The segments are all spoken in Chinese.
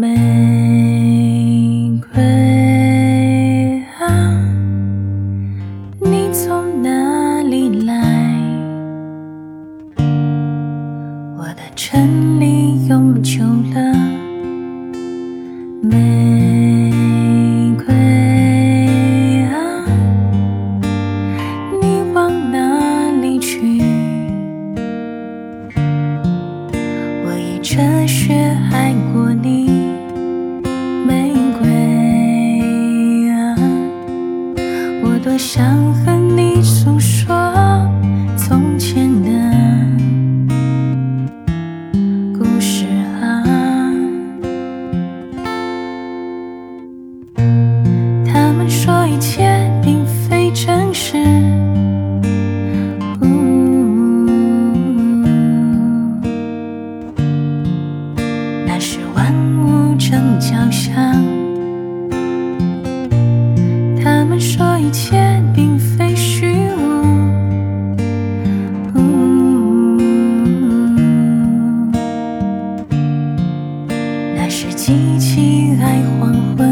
玫瑰啊，你从哪里来？我的城里永久了。玫瑰啊，你往哪里去？我已沉睡。想和你诉说从前的提起爱黄昏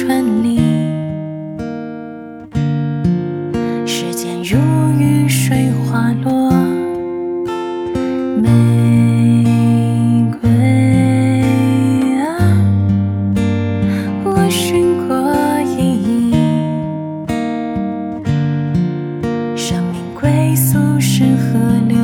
春里，时间如雨水滑落，玫瑰啊，我寻过意义，生命归宿是河流。